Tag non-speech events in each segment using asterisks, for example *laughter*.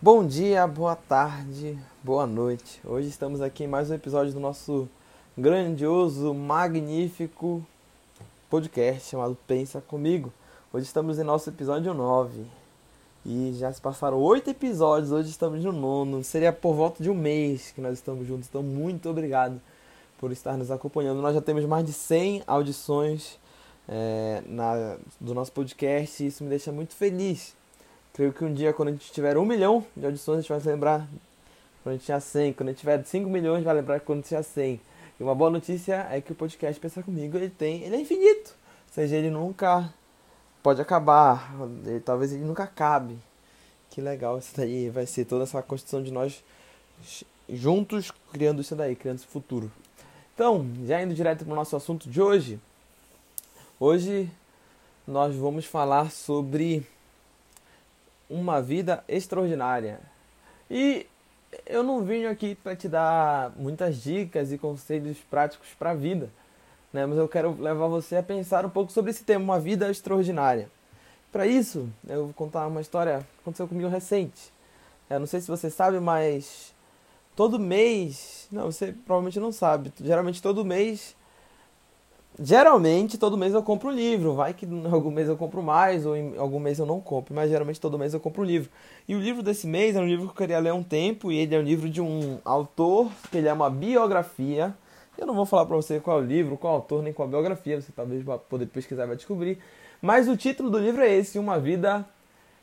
Bom dia, boa tarde, boa noite. Hoje estamos aqui em mais um episódio do nosso grandioso, magnífico podcast chamado Pensa Comigo. Hoje estamos em nosso episódio 9 e já se passaram oito episódios, hoje estamos no nono. Seria por volta de um mês que nós estamos juntos, então muito obrigado por estar nos acompanhando. Nós já temos mais de 100 audições é, na, do nosso podcast e isso me deixa muito feliz Creio que um dia, quando a gente tiver um milhão de audições, a gente vai se lembrar quando a gente tinha 100. Quando a gente tiver 5 milhões, vai lembrar quando tinha 100. E uma boa notícia é que o podcast Pensar Comigo, ele tem, ele é infinito. Ou seja, ele nunca pode acabar. Ele, talvez ele nunca acabe. Que legal isso daí. Vai ser toda essa construção de nós juntos criando isso daí, criando esse futuro. Então, já indo direto para o nosso assunto de hoje. Hoje nós vamos falar sobre uma vida extraordinária. E eu não vim aqui para te dar muitas dicas e conselhos práticos para a vida, né? mas eu quero levar você a pensar um pouco sobre esse tema, uma vida extraordinária. Para isso, eu vou contar uma história que aconteceu comigo recente. Eu não sei se você sabe, mas todo mês, não, você provavelmente não sabe, geralmente todo mês Geralmente, todo mês eu compro um livro. Vai que algum mês eu compro mais, ou em algum mês eu não compro. Mas geralmente todo mês eu compro um livro. E o livro desse mês é um livro que eu queria ler há um tempo. E ele é um livro de um autor, que ele é uma biografia. Eu não vou falar pra você qual é o livro, qual é o autor, nem qual a biografia. Você talvez vá poder pesquisar e vai descobrir. Mas o título do livro é esse, Uma Vida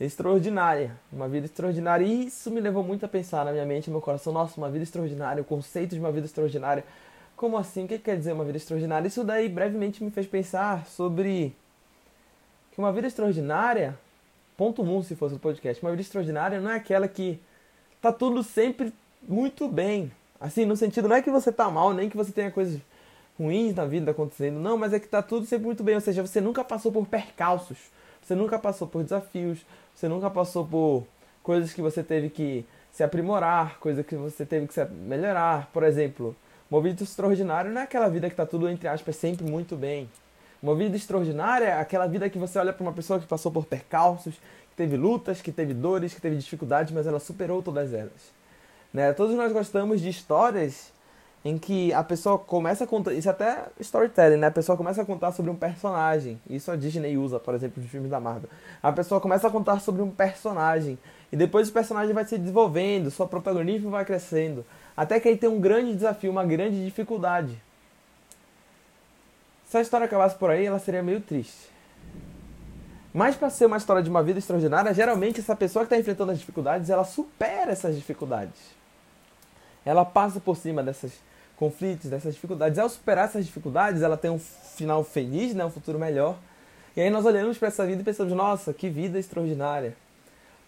Extraordinária. Uma Vida Extraordinária. E isso me levou muito a pensar na minha mente, no meu coração. Nossa, uma vida extraordinária, o conceito de uma vida extraordinária como assim? O que quer dizer uma vida extraordinária? Isso daí brevemente me fez pensar sobre que uma vida extraordinária, ponto um se fosse o podcast, uma vida extraordinária não é aquela que tá tudo sempre muito bem. Assim, no sentido, não é que você tá mal, nem que você tenha coisas ruins na vida acontecendo, não, mas é que tá tudo sempre muito bem. Ou seja, você nunca passou por percalços, você nunca passou por desafios, você nunca passou por coisas que você teve que se aprimorar, coisas que você teve que melhorar. Por exemplo, uma vida extraordinária não é aquela vida que está tudo, entre aspas, sempre muito bem. Uma vida extraordinária é aquela vida que você olha para uma pessoa que passou por percalços, que teve lutas, que teve dores, que teve dificuldades, mas ela superou todas elas. Né? Todos nós gostamos de histórias em que a pessoa começa a contar. Isso é até storytelling, né? A pessoa começa a contar sobre um personagem. Isso a Disney usa, por exemplo, nos filmes da Marvel. A pessoa começa a contar sobre um personagem. E depois o personagem vai se desenvolvendo, seu protagonismo vai crescendo. Até que aí tem um grande desafio, uma grande dificuldade. Se a história acabasse por aí, ela seria meio triste. Mas para ser uma história de uma vida extraordinária, geralmente essa pessoa que está enfrentando as dificuldades, ela supera essas dificuldades. Ela passa por cima desses conflitos, dessas dificuldades. Ao superar essas dificuldades, ela tem um final feliz, né, um futuro melhor. E aí nós olhamos para essa vida e pensamos, nossa, que vida extraordinária.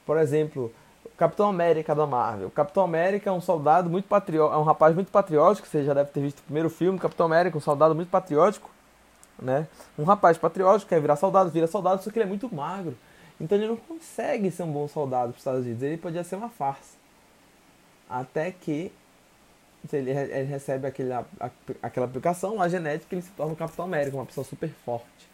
Por exemplo, Capitão América da Marvel. Capitão América é um soldado muito patriótico, é um rapaz muito patriótico, você já deve ter visto o primeiro filme, Capitão América, um soldado muito patriótico, né? Um rapaz patriótico quer virar soldado, vira soldado, só que ele é muito magro. Então ele não consegue ser um bom soldado para os Estados Unidos, ele podia ser uma farsa. Até que ele, ele recebe aquele, aquela aplicação, a genética, ele se torna o Capitão América, uma pessoa super forte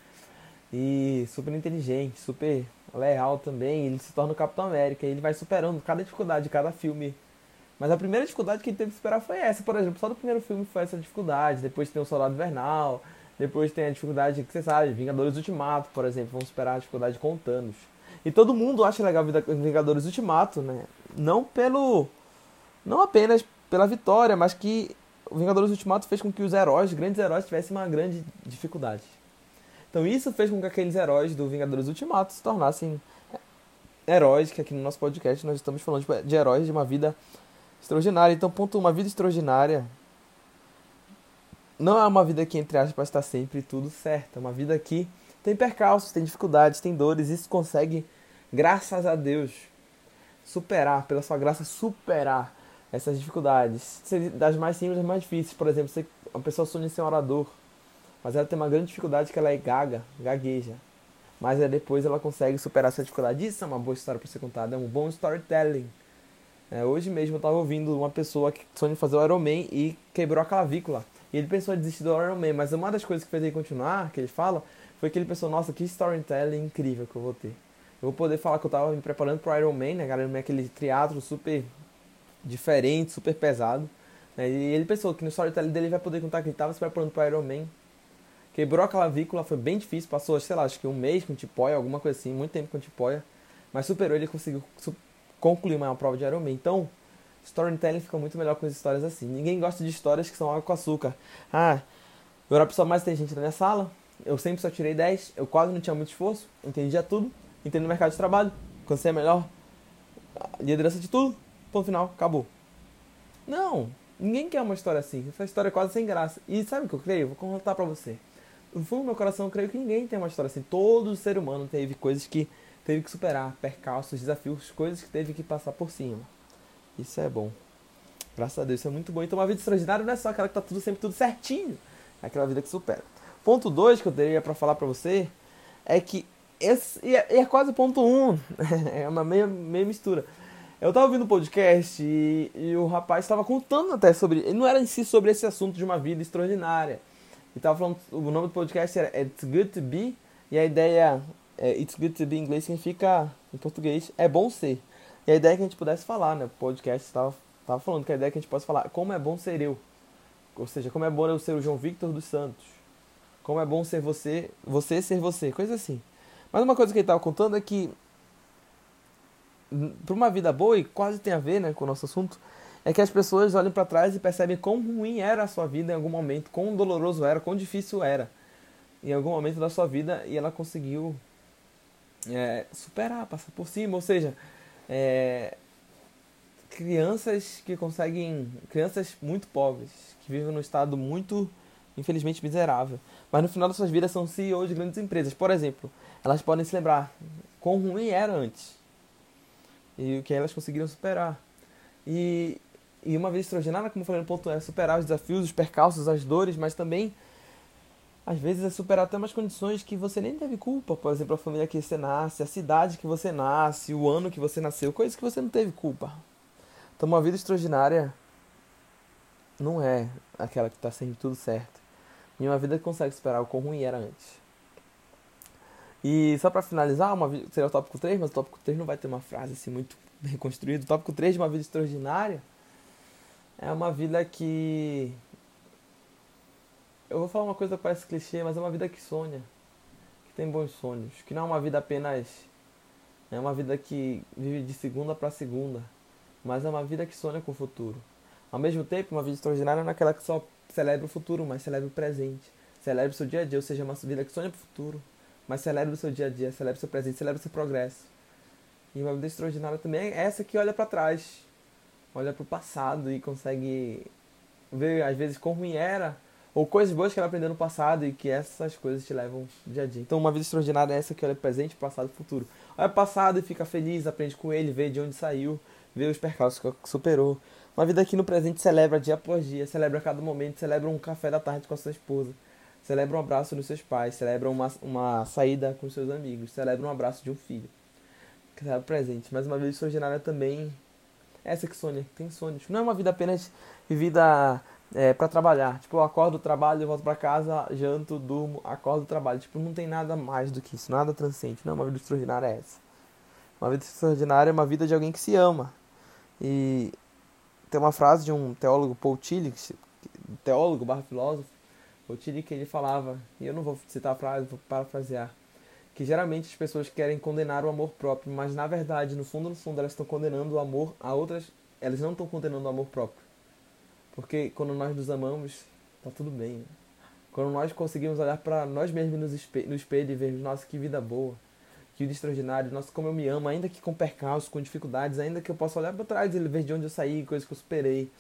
e super inteligente, super leal também, ele se torna o Capitão América ele vai superando cada dificuldade de cada filme. Mas a primeira dificuldade que ele teve que superar foi essa, por exemplo, só no primeiro filme foi essa dificuldade, depois tem o Soldado Invernal, depois tem a dificuldade que você sabe, Vingadores Ultimato, por exemplo, vamos superar a dificuldade com Thanos. E todo mundo acha legal Vingadores Ultimato, né? Não pelo não apenas pela vitória, mas que o Vingadores Ultimato fez com que os heróis, grandes heróis, tivessem uma grande dificuldade. Então isso fez com que aqueles heróis do Vingadores Ultimato se tornassem heróis, que aqui no nosso podcast nós estamos falando de, de heróis de uma vida extraordinária. Então, ponto uma vida extraordinária não é uma vida que, entre aspas, está sempre tudo certo. É uma vida que tem percalços, tem dificuldades, tem dores. Isso consegue, graças a Deus, superar, pela sua graça, superar essas dificuldades. Das mais simples às mais difíceis. Por exemplo, você, uma pessoa sonha em ser um orador mas ela tem uma grande dificuldade que ela é gaga, gagueja. Mas depois ela consegue superar essa dificuldade. Isso é uma boa história para ser contada, é um bom storytelling. É, hoje mesmo eu estava ouvindo uma pessoa que sonhou fazer o Iron Man e quebrou a clavícula. E ele pensou em desistir do Iron Man, mas uma das coisas que fez ele continuar, que ele fala, foi que ele pensou, nossa, que storytelling incrível que eu vou ter. Eu vou poder falar que eu tava me preparando pro Iron Man, né, galera? Aquele teatro super diferente, super pesado. Né? E ele pensou que no storytelling dele vai poder contar que ele tava se preparando pro Iron Man. Quebrou a clavícula, foi bem difícil, passou, sei lá, acho que um mês com tipóia, alguma coisa assim, muito tempo com tipóia. Mas superou, ele conseguiu concluir uma prova de Iron Man. Então, storytelling fica muito melhor com as histórias assim. Ninguém gosta de histórias que são água com açúcar. Ah, eu era a pessoa mais inteligente da minha sala, eu sempre só tirei 10, eu quase não tinha muito esforço, entendia tudo, entendi o mercado de trabalho, você é melhor, liderança de tudo, ponto final, acabou. Não, ninguém quer uma história assim, essa história é quase sem graça. E sabe o que eu creio? Vou contar pra você. No fundo do meu coração, eu creio que ninguém tem uma história assim. Todo ser humano teve coisas que teve que superar, percalços, desafios, coisas que teve que passar por cima. Isso é bom. Graças a Deus, isso é muito bom. Então, uma vida extraordinária não é só aquela que tá tudo sempre tudo certinho. É aquela vida que supera. Ponto 2 que eu teria para falar para você é que esse e é, é quase ponto 1, um, *laughs* é uma meia, meia mistura. Eu tava ouvindo o um podcast e, e, o rapaz estava contando até sobre. Não era em si sobre esse assunto de uma vida extraordinária. Ele tava falando. O nome do podcast era It's Good to Be. E a ideia. É, It's Good to Be em inglês significa. Em português, é bom ser. E a ideia é que a gente pudesse falar, né? O podcast estava tava falando que a ideia é que a gente possa falar como é bom ser eu. Ou seja, como é bom eu ser o João Victor dos Santos. Como é bom ser você, você ser você, coisa assim. Mas uma coisa que ele estava contando é que para uma vida boa, e quase tem a ver né, com o nosso assunto, é que as pessoas olham para trás e percebem quão ruim era a sua vida em algum momento, quão doloroso era, quão difícil era em algum momento da sua vida e ela conseguiu é, superar, passar por cima. Ou seja, é, crianças que conseguem. crianças muito pobres, que vivem num estado muito, infelizmente, miserável. Mas no final das suas vidas são CEOs de grandes empresas. Por exemplo, elas podem se lembrar quão ruim era antes e o que elas conseguiram superar. E, e uma vida extraordinária, como eu falei no ponto, é superar os desafios, os percalços, as dores, mas também às vezes é superar até umas condições que você nem teve culpa. Por exemplo, a família que você nasce, a cidade que você nasce, o ano que você nasceu, coisas que você não teve culpa. Então, uma vida extraordinária não é aquela que está sempre tudo certo. E uma vida que consegue superar o quão ruim era antes. E só para finalizar, uma seria o tópico 3, mas o tópico 3 não vai ter uma frase assim muito *laughs* bem construída. O tópico 3 de uma vida extraordinária é uma vida que. Eu vou falar uma coisa que parece clichê, mas é uma vida que sonha, que tem bons sonhos, que não é uma vida apenas. É uma vida que vive de segunda para segunda mas é uma vida que sonha com o futuro. Ao mesmo tempo, uma vida extraordinária não é aquela que só celebra o futuro, mas celebra o presente. Celebra o seu dia a dia, ou seja, uma vida que sonha para o futuro, mas celebra o seu dia a dia, celebra o seu presente, celebra o seu progresso. E uma vida extraordinária também é essa que olha para trás, olha para o passado e consegue ver, às vezes, como era, ou coisas boas que ela aprendeu no passado e que essas coisas te levam dia a dia. Então, uma vida extraordinária é essa que olha presente, passado e futuro. Olha passado e fica feliz, aprende com ele, vê de onde saiu, ver os percalços que superou. Uma vida que no presente celebra dia após dia, celebra cada momento, celebra um café da tarde com a sua esposa, celebra um abraço nos seus pais, celebra uma, uma saída com seus amigos, celebra um abraço de um filho. Celebra o presente. Mas uma vida extraordinária também essa que sonha, tem sonhos. Não é uma vida apenas vivida é, para trabalhar. Tipo, eu acordo, trabalho, volto para casa, janto, durmo, acordo, trabalho. Tipo, não tem nada mais do que isso, nada transcendente. Não, é uma vida extraordinária é essa. Uma vida extraordinária é uma vida de alguém que se ama, e tem uma frase de um teólogo, Paul Tillich, teólogo barra filósofo, Paul Tillich, que ele falava, e eu não vou citar a frase, vou parafrasear, que geralmente as pessoas querem condenar o amor próprio, mas na verdade, no fundo, no fundo, elas estão condenando o amor a outras, elas não estão condenando o amor próprio. Porque quando nós nos amamos, tá tudo bem. Né? Quando nós conseguimos olhar para nós mesmos no espelho, no espelho e vermos, nossa, que vida boa que de extraordinário, nossa, como eu me amo, ainda que com percalços, com dificuldades, ainda que eu possa olhar para trás e ver de onde eu saí, coisas que eu superei.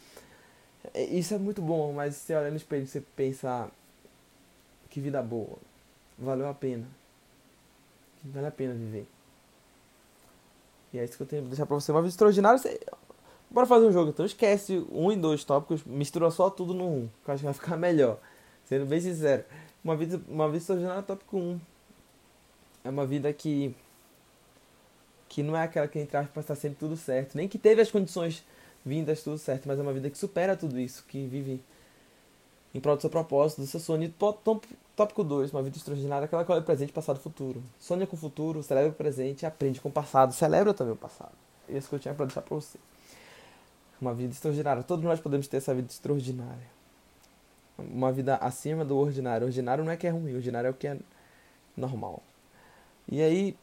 É, isso é muito bom, mas você olha no espelho e você pensa, que vida boa, valeu a pena. Vale a pena viver. E é isso que eu tenho que deixar pra você. Uma vida extraordinária, você... bora fazer um jogo. Então esquece um e dois tópicos, mistura só tudo no um, que eu acho que vai ficar melhor. Sendo bem sincero. Uma vida, uma vida extraordinária, tópico 1. Um é uma vida que que não é aquela que entrar para estar sempre tudo certo, nem que teve as condições vindas tudo certo, mas é uma vida que supera tudo isso, que vive em prol do seu propósito, do seu sonho. Tópico 2, uma vida extraordinária, aquela que olha presente, passado e futuro. Sonha com o futuro, celebra o presente e aprende com o passado. Celebra também o passado. Esse que eu tinha para deixar para você. Uma vida extraordinária. Todos nós podemos ter essa vida extraordinária. Uma vida acima do ordinário. Ordinário não é que é ruim, ordinário é o que é normal. E aí,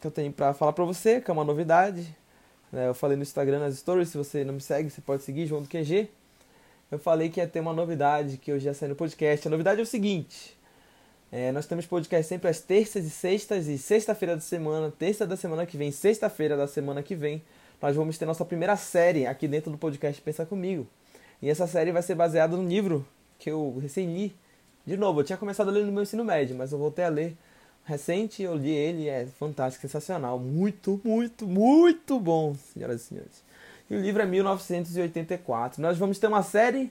que eu tenho para falar para você, que é uma novidade. Né? Eu falei no Instagram, nas stories, se você não me segue, você pode seguir, João do QG. Eu falei que ia ter uma novidade, que hoje ia sair no podcast. A novidade é o seguinte. É, nós temos podcast sempre às terças e sextas e sexta-feira da semana, terça da semana que vem, sexta-feira da semana que vem, nós vamos ter nossa primeira série aqui dentro do podcast Pensa Comigo. E essa série vai ser baseada no livro que eu recém li. De novo, eu tinha começado a ler no meu ensino médio, mas eu voltei a ler recente, eu li ele, é fantástico, sensacional, muito, muito, muito bom, senhoras e senhores. E o livro é 1984. Nós vamos ter uma série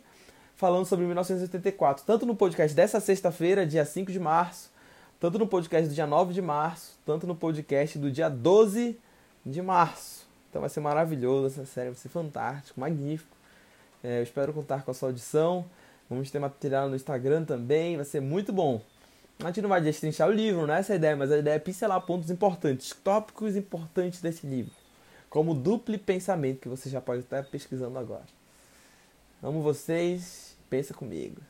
falando sobre 1984, tanto no podcast dessa sexta-feira, dia 5 de março, tanto no podcast do dia 9 de março, tanto no podcast do dia 12 de março. Então vai ser maravilhoso essa série, vai ser fantástico, magnífico. É, eu espero contar com a sua audição. Vamos ter material no Instagram também, vai ser muito bom. A gente não vai destrinchar o livro, não é essa a ideia, mas a ideia é pincelar pontos importantes, tópicos importantes desse livro. Como duplo pensamento, que você já pode estar pesquisando agora. Amo vocês. Pensa comigo.